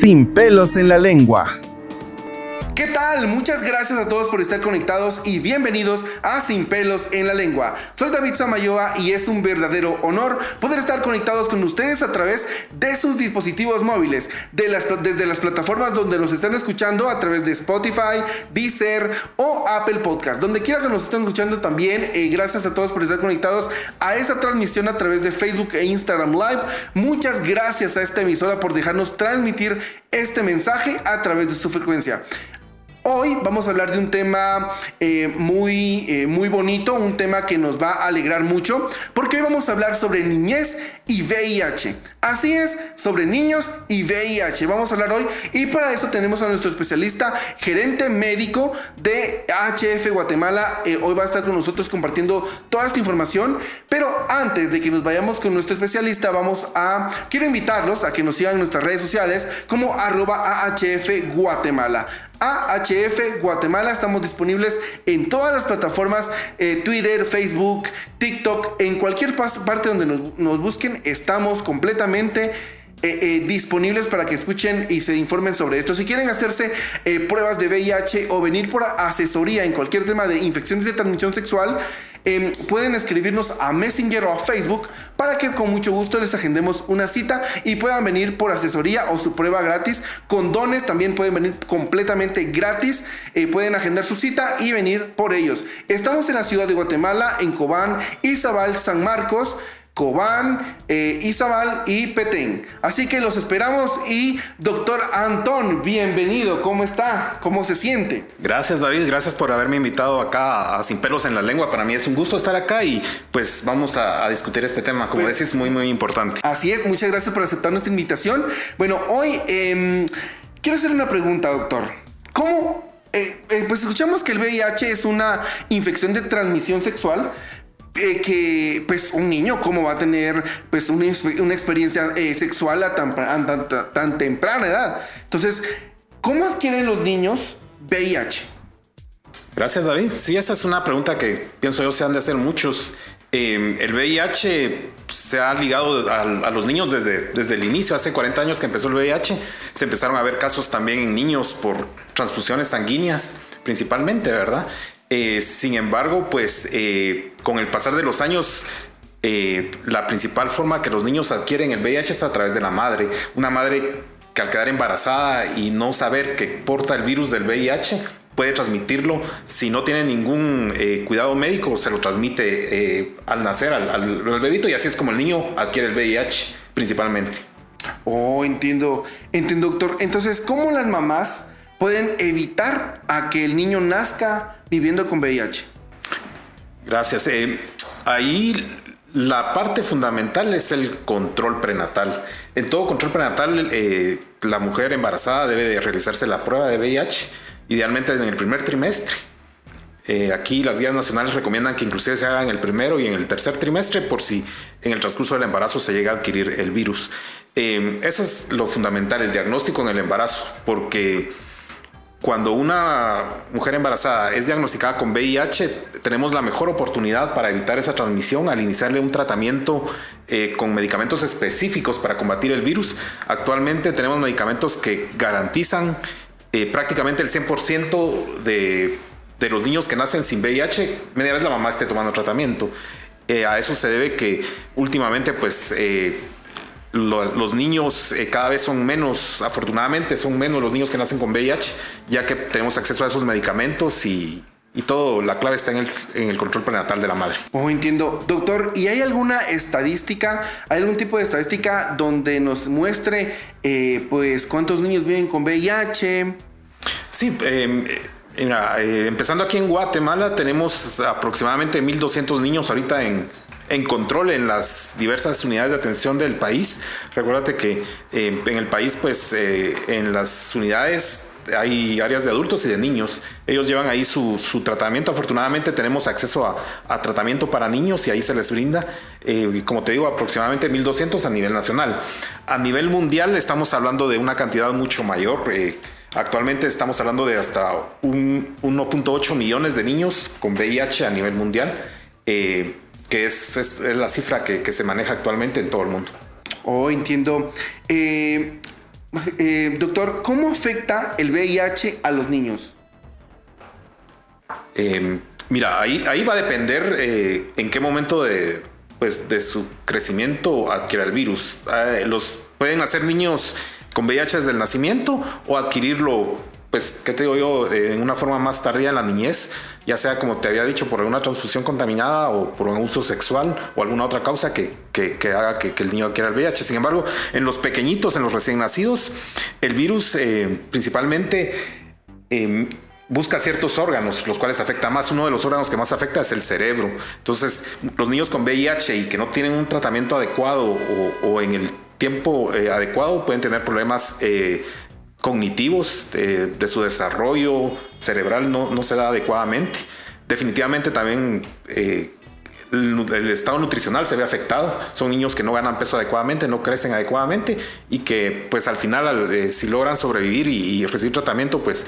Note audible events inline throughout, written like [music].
Sin pelos en la lengua. ¿Qué tal? Muchas gracias a todos por estar conectados y bienvenidos a Sin pelos en la lengua. Soy David Samayoa y es un verdadero honor poder estar conectados con ustedes a través de sus dispositivos móviles, desde las plataformas donde nos están escuchando a través de Spotify, Deezer o Apple Podcast. Donde quiera que nos estén escuchando también, eh, gracias a todos por estar conectados a esta transmisión a través de Facebook e Instagram Live. Muchas gracias a esta emisora por dejarnos transmitir este mensaje a través de su frecuencia. Hoy vamos a hablar de un tema eh, muy, eh, muy bonito, un tema que nos va a alegrar mucho, porque hoy vamos a hablar sobre niñez y VIH. Así es, sobre niños y VIH. Vamos a hablar hoy y para eso tenemos a nuestro especialista, gerente médico de HF Guatemala. Eh, hoy va a estar con nosotros compartiendo toda esta información, pero antes de que nos vayamos con nuestro especialista, vamos a, quiero invitarlos a que nos sigan en nuestras redes sociales como arroba AHF Guatemala. AHF Guatemala. Estamos disponibles en todas las plataformas, eh, Twitter, Facebook, TikTok, en cualquier parte donde nos, busquen, estamos completamente... Eh, eh, disponibles para que escuchen y se informen sobre esto. Si quieren hacerse pruebas de VIH o venir por asesoría en cualquier tema de infecciones de transmisión sexual, pueden escribirnos a Messenger o a Facebook para que con mucho gusto les agendemos una cita y puedan venir por asesoría o su prueba gratis. Con dones también pueden venir completamente gratis. Eh, pueden agendar su cita y venir por ellos. Estamos en la ciudad de Guatemala, en Cobán, Izabal, San Marcos. Cobán, eh, Izabal y Petén. Así que los esperamos y doctor Antón, bienvenido, ¿cómo está? ¿Cómo se siente? Gracias David, gracias por haberme invitado acá a Sin Pelos en la Lengua. Para mí es un gusto estar acá y pues vamos a, discutir este tema, como pues, decís, muy muy importante. Así es, muchas gracias por aceptar nuestra invitación. Bueno, hoy em, quiero hacer una pregunta, doctor. ¿Cómo eh, eh, pues escuchamos que el VIH es una infección de transmisión sexual, eh, que pues un niño cómo va a tener pues una, experiencia eh, sexual a tan, tan, temprana edad. Entonces, ¿cómo adquieren los niños VIH? Gracias David. Sí, esa es una pregunta que pienso yo se han de hacer muchos. Em, el VIH se ha ligado a, a, los niños desde, desde el inicio, hace 40 años que empezó el VIH, se empezaron a ver casos también en niños por transfusiones sanguíneas principalmente, ¿verdad? Eh, sin embargo, pues eh, con el pasar de los años, eh, la principal forma que los niños adquieren el VIH es a través de la madre. Una madre que al quedar embarazada y no saber que porta el virus del VIH, puede transmitirlo si no tiene ningún cuidado médico, se lo transmite al nacer al, al, bebito y así es como el niño adquiere el VIH principalmente. Oh, entiendo, entiendo doctor. Entonces, ¿cómo las mamás pueden evitar a que el niño nazca viviendo con VIH? Gracias. Eh, ahí la parte fundamental es el control prenatal. En todo control prenatal, eh, la mujer embarazada debe de realizarse la prueba de VIH, idealmente en el primer trimestre. Eh, aquí las guías nacionales recomiendan que inclusive se haga en el primero y en el tercer trimestre por si en el transcurso del embarazo se llega a adquirir el virus. eso es lo fundamental, el diagnóstico en el embarazo, porque cuando una mujer embarazada es diagnosticada con VIH, tenemos la mejor oportunidad para evitar esa transmisión al iniciarle un tratamiento eh, con medicamentos específicos para combatir el virus. Actualmente tenemos medicamentos que garantizan eh, prácticamente el 100% de, de, los niños que nacen sin VIH, media vez la mamá esté tomando tratamiento. Eh, a eso se debe que últimamente pues los niños eh, cada vez son menos, afortunadamente son menos los niños que nacen con VIH, ya que tenemos acceso a esos medicamentos y, todo, la clave está en el, control prenatal de la madre. Oh, entiendo. Doctor, ¿y hay alguna estadística, hay algún tipo de estadística donde nos muestre, eh, pues, cuántos niños viven con VIH? Sí, em, eh, empezando aquí en Guatemala, tenemos aproximadamente 1.200 niños ahorita en, en control en las diversas unidades de atención del país. Recuérdate que eh, en el país, pues eh, en las unidades hay áreas de adultos y de niños. Ellos llevan ahí su, tratamiento. Afortunadamente tenemos acceso a, tratamiento para niños y ahí se les brinda, eh, como te digo, aproximadamente 1.200 a nivel nacional. A nivel mundial estamos hablando de una cantidad mucho mayor. actualmente estamos hablando de hasta 1.8 millones de niños con VIH a nivel mundial que es, la cifra que, se maneja actualmente en todo el mundo. Oh, entiendo. Eh, eh, doctor, ¿cómo afecta el VIH a los niños? Em, mira, ahí, ahí va a depender eh, en qué momento de, pues, de su crecimiento adquiere el virus. Eh, los pueden hacer niños con VIH desde el nacimiento o adquirirlo pues, ¿qué te digo yo? Eh, en una forma más tardía en la niñez, ya sea como te había dicho, por alguna transfusión contaminada o por un uso sexual o alguna otra causa que, que, haga que, el niño adquiera el VIH. Sin embargo, en los pequeñitos, en los recién nacidos, el virus eh, principalmente em, busca ciertos órganos, los cuales afecta más. Uno de los órganos que más afecta es el cerebro. Entonces, los niños con VIH y que no tienen un tratamiento adecuado o, en el tiempo eh, adecuado pueden tener problemas cognitivos de, su desarrollo cerebral no, no, se da adecuadamente. Definitivamente también eh, el, estado nutricional se ve afectado. Son niños que no ganan peso adecuadamente, no crecen adecuadamente y que pues al final eh, si logran sobrevivir y, recibir tratamiento pues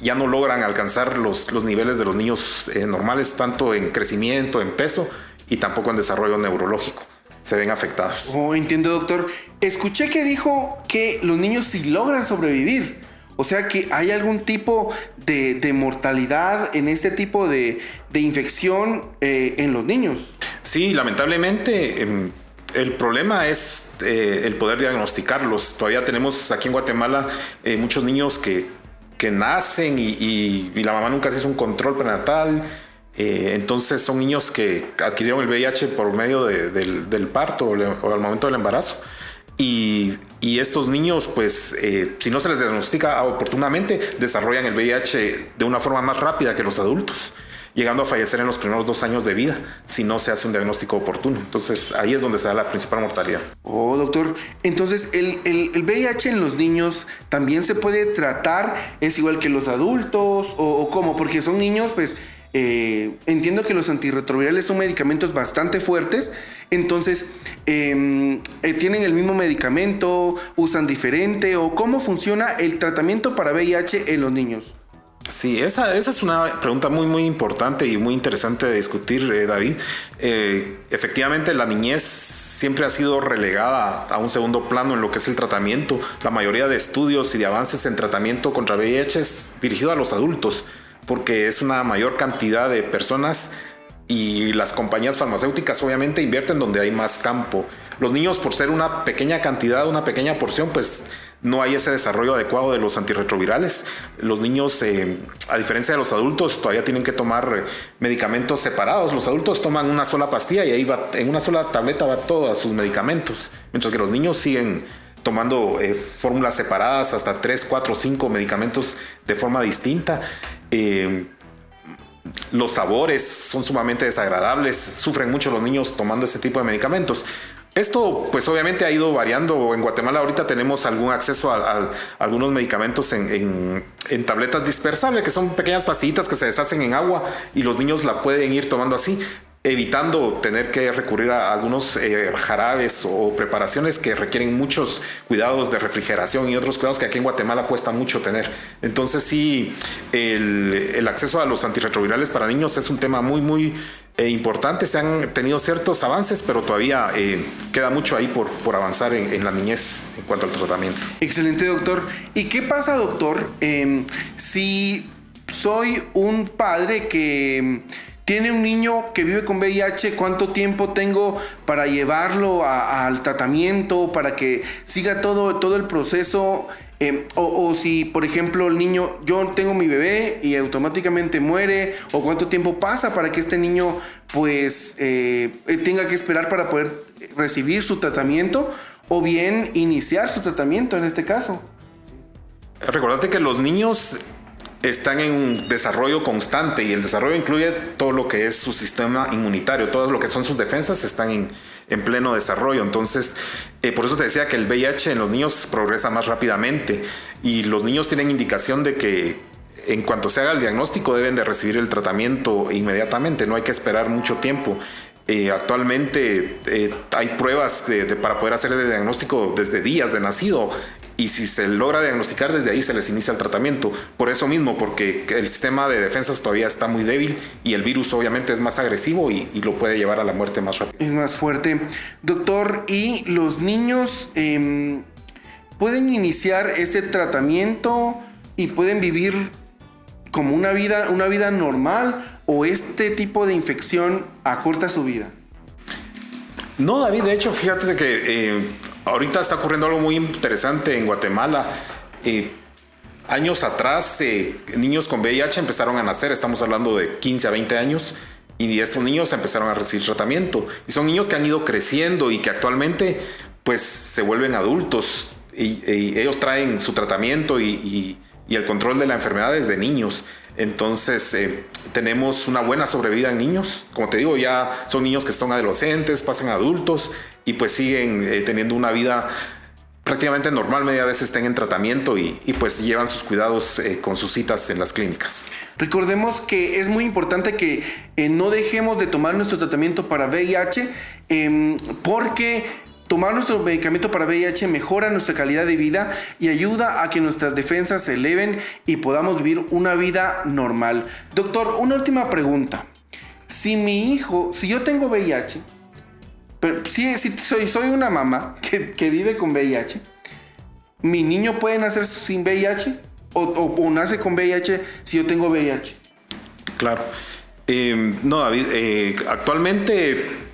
ya no logran alcanzar los, los niveles de los niños eh, normales tanto en crecimiento, en peso y tampoco en desarrollo neurológico se ven afectados. Oh, entiendo, doctor. Escuché que dijo que los niños sí logran sobrevivir. O sea que hay algún tipo de, mortalidad en este tipo de, infección eh, en los niños. Sí, lamentablemente. Em, el problema es eh, el poder diagnosticarlos. Todavía tenemos aquí en Guatemala eh, muchos niños que, que nacen y, y, la mamá nunca se hizo un control prenatal eh, entonces son niños que adquirieron el VIH por medio del, parto o, al momento del embarazo. Y, estos niños, pues, eh, si no se les diagnostica oportunamente, desarrollan el VIH de una forma más rápida que los adultos, llegando a fallecer en los primeros dos años de vida si no se hace un diagnóstico oportuno. Entonces ahí es donde se da la principal mortalidad. Oh, doctor. Entonces, ¿el, el, VIH en los niños también se puede tratar? ¿Es igual que los adultos? ¿O, o cómo? Porque son niños, pues eh, entiendo que los antirretrovirales son medicamentos bastante fuertes, entonces em, eh, tienen el mismo medicamento, usan diferente o cómo funciona el tratamiento para VIH en los niños. Sí, esa, esa es una pregunta muy, muy importante y muy interesante de discutir, eh, David. efectivamente, la niñez siempre ha sido relegada a un segundo plano en lo que es el tratamiento. La mayoría de estudios y de avances en tratamiento contra VIH es dirigido a los adultos porque es una mayor cantidad de personas y las compañías farmacéuticas obviamente invierten donde hay más campo. Los niños por ser una pequeña cantidad, una pequeña porción, pues no hay ese desarrollo adecuado de los antirretrovirales. Los niños, eh, a diferencia de los adultos, todavía tienen que tomar eh, medicamentos separados. Los adultos toman una sola pastilla y ahí va, en una sola tableta va todos sus medicamentos, mientras que los niños siguen tomando eh, fórmulas separadas, hasta 3, 4, 5 medicamentos de forma distinta. Eh, los sabores son sumamente desagradables, sufren mucho los niños tomando este tipo de medicamentos. Esto pues obviamente ha ido variando. En Guatemala ahorita tenemos algún acceso a, algunos medicamentos en, en, tabletas dispersables, que son pequeñas pastillitas que se deshacen en agua y los niños la pueden ir tomando así evitando tener que recurrir a algunos eh, jarabes o preparaciones que requieren muchos cuidados de refrigeración y otros cuidados que aquí en Guatemala cuesta mucho tener. Entonces sí, el, acceso a los antirretrovirales para niños es un tema muy, muy eh, importante. Se han tenido ciertos avances, pero todavía eh, queda mucho ahí por, por avanzar en, la niñez en cuanto al tratamiento. Excelente, doctor. ¿Y qué pasa, doctor, em, si soy un padre que tiene un niño que vive con VIH, ¿cuánto tiempo tengo para llevarlo al tratamiento, para que siga todo, todo el proceso? Em, o, si, por ejemplo, el niño, yo tengo mi bebé y automáticamente muere, o cuánto tiempo pasa para que este niño pues eh, tenga que esperar para poder recibir su tratamiento, o bien iniciar su tratamiento en este caso. Recordate que los niños están en un desarrollo constante y el desarrollo incluye todo lo que es su sistema inmunitario, todo lo que son sus defensas están en, pleno desarrollo. Entonces, eh, por eso te decía que el VIH en los niños progresa más rápidamente y los niños tienen indicación de que en cuanto se haga el diagnóstico deben de recibir el tratamiento inmediatamente, no hay que esperar mucho tiempo. Eh, actualmente eh, hay pruebas para poder hacer el diagnóstico desde días de nacido y si se logra diagnosticar desde ahí se les inicia el tratamiento. Por eso mismo, porque el sistema de defensas todavía está muy débil y el virus obviamente es más agresivo y, lo puede llevar a la muerte más rápido. Es más fuerte. Doctor, ¿y los niños... Em, pueden iniciar ese tratamiento y pueden vivir como una vida, una vida normal o este tipo de infección acorta su vida? No, David, de hecho, fíjate que eh, ahorita está ocurriendo algo muy interesante en Guatemala. Eh, años atrás, eh, niños con VIH empezaron a nacer, estamos hablando de 15 a 20 años, y estos niños empezaron a recibir tratamiento. Y son niños que han ido creciendo y que actualmente pues se vuelven adultos y, ellos traen su tratamiento y, el control de la enfermedad desde niños. Entonces eh, tenemos una buena sobrevida en niños. Como te digo, ya son niños que son adolescentes, pasan a adultos y pues siguen eh, teniendo una vida prácticamente normal, media vez estén en tratamiento y, pues llevan sus cuidados eh, con sus citas en las clínicas. Recordemos que es muy importante que no dejemos de tomar nuestro tratamiento para VIH em, porque Tomar nuestro medicamento para VIH mejora nuestra calidad de vida y ayuda a que nuestras defensas se eleven y podamos vivir una vida normal. Doctor, una última pregunta. Si mi hijo, si yo tengo VIH, pero si, soy, soy una mamá [laughs] que, vive con VIH, ¿mi niño puede nacer sin VIH? ¿O, nace con VIH si yo tengo VIH? Claro. Eh, no, David, eh, actualmente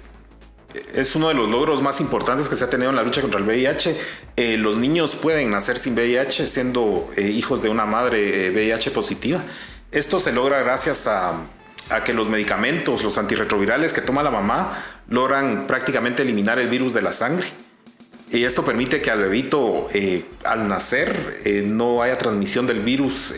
es uno de los logros más importantes que se ha tenido en la lucha contra el VIH. Eh, los niños pueden nacer sin VIH siendo eh, hijos de una madre VIH eh, positiva. Esto se logra gracias a, que los medicamentos, los antirretrovirales que toma la mamá, logran prácticamente eliminar el virus de la sangre. Y esto permite que al bebito, al nacer, no haya transmisión del virus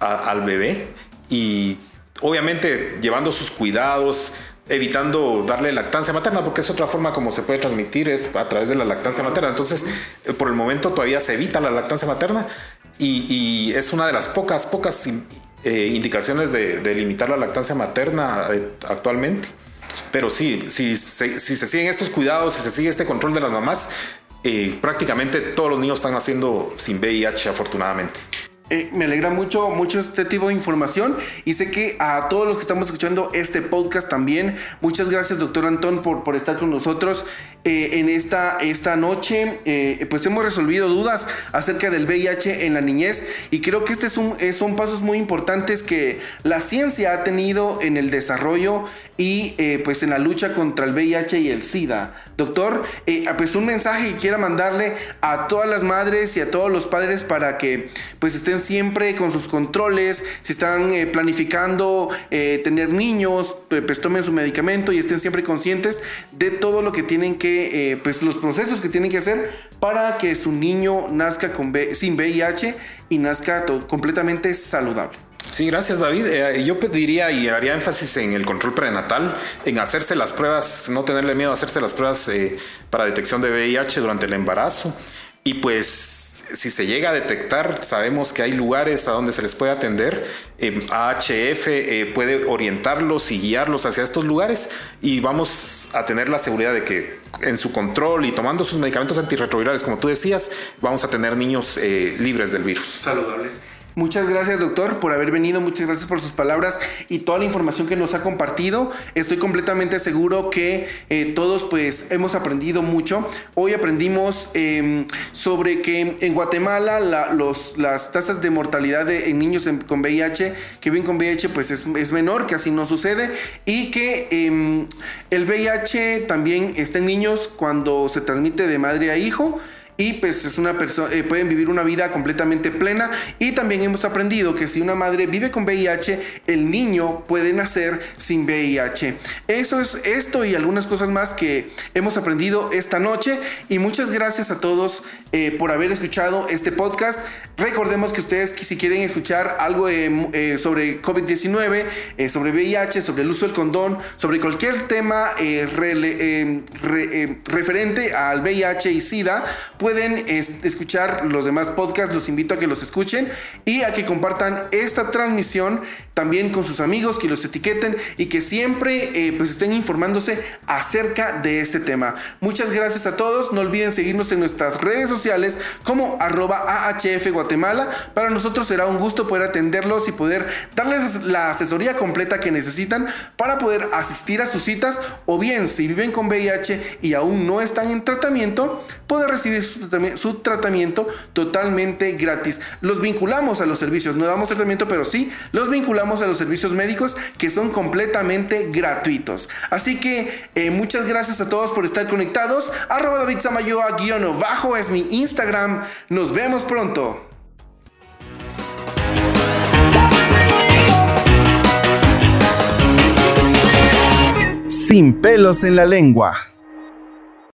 al bebé. Y obviamente llevando sus cuidados, evitando darle lactancia materna, porque es otra forma como se puede transmitir, es a través de la lactancia materna. Entonces, eh, por el momento todavía se evita la lactancia materna y, es una de las pocas, pocas eh, indicaciones de, limitar la lactancia materna eh, actualmente. Pero sí, si, si, se siguen estos cuidados, si se sigue este control de las mamás, prácticamente todos los niños están haciendo sin VIH, afortunadamente. Eh, me alegra mucho, mucho este tipo de información y sé que a todos los que estamos escuchando este podcast también, muchas gracias doctor Antón por, estar con nosotros eh, en esta, esta noche. Eh, pues hemos resolvido dudas acerca del VIH en la niñez y creo que este es un, son pasos muy importantes que la ciencia ha tenido en el desarrollo y pues en la lucha contra el VIH y el SIDA. Doctor, pues un mensaje que quiera mandarle a todas las madres y a todos los padres para que pues estén siempre con sus controles, si están eh, planificando eh, tener niños, pues tomen su medicamento y estén siempre conscientes de todo lo que tienen que, eh, pues los procesos que tienen que hacer para que su niño nazca con sin VIH y nazca completamente saludable. Sí, gracias David. yo pediría y haría énfasis en el control prenatal, en hacerse las pruebas, no tenerle miedo a hacerse las pruebas para detección de VIH durante el embarazo. Y pues si se llega a detectar, sabemos que hay lugares a donde se les puede atender. AHF eh, puede orientarlos y guiarlos hacia estos lugares y vamos a tener la seguridad de que en su control y tomando sus medicamentos antirretrovirales, como tú decías, vamos a tener niños eh, libres del virus. Saludables. Muchas gracias, doctor, por haber venido. Muchas gracias por sus palabras y toda la información que nos ha compartido. Estoy completamente seguro que eh, todos, pues, hemos aprendido mucho. Hoy aprendimos em, sobre que en Guatemala las tasas de mortalidad en niños con VIH, que viven con VIH, pues es, menor, que así no sucede. Y que em, el VIH también está en niños cuando se transmite de madre a hijo y pues es una persona eh, pueden vivir una vida completamente plena. Y también hemos aprendido que si una madre vive con VIH el niño puede nacer sin VIH eso es esto y algunas cosas más que hemos aprendido esta noche. Y muchas gracias a todos eh, por haber escuchado este podcast. Recordemos que ustedes si quieren escuchar algo eh, sobre COVID-19 sobre VIH sobre el uso del condón sobre cualquier tema referente al VIH y SIDA pueden escuchar los demás podcasts, los invito a que los escuchen y a que compartan esta transmisión también con sus amigos, que los etiqueten y que siempre eh, pues estén informándose acerca de este tema. Muchas gracias a todos, no olviden seguirnos en nuestras redes sociales como arroba AHF Guatemala. Para nosotros será un gusto poder atenderlos y poder darles la asesoría completa que necesitan para poder asistir a sus citas o bien si viven con VIH y aún no están en tratamiento, poder recibir su tratamiento, totalmente gratis. Los vinculamos a los servicios, no damos tratamiento, pero sí los vinculamos a los servicios médicos que son completamente gratuitos. Así que eh, muchas gracias a todos por estar conectados. Arroba David Samayoa guion bajo es mi Instagram. Nos vemos pronto. Sin pelos en la lengua.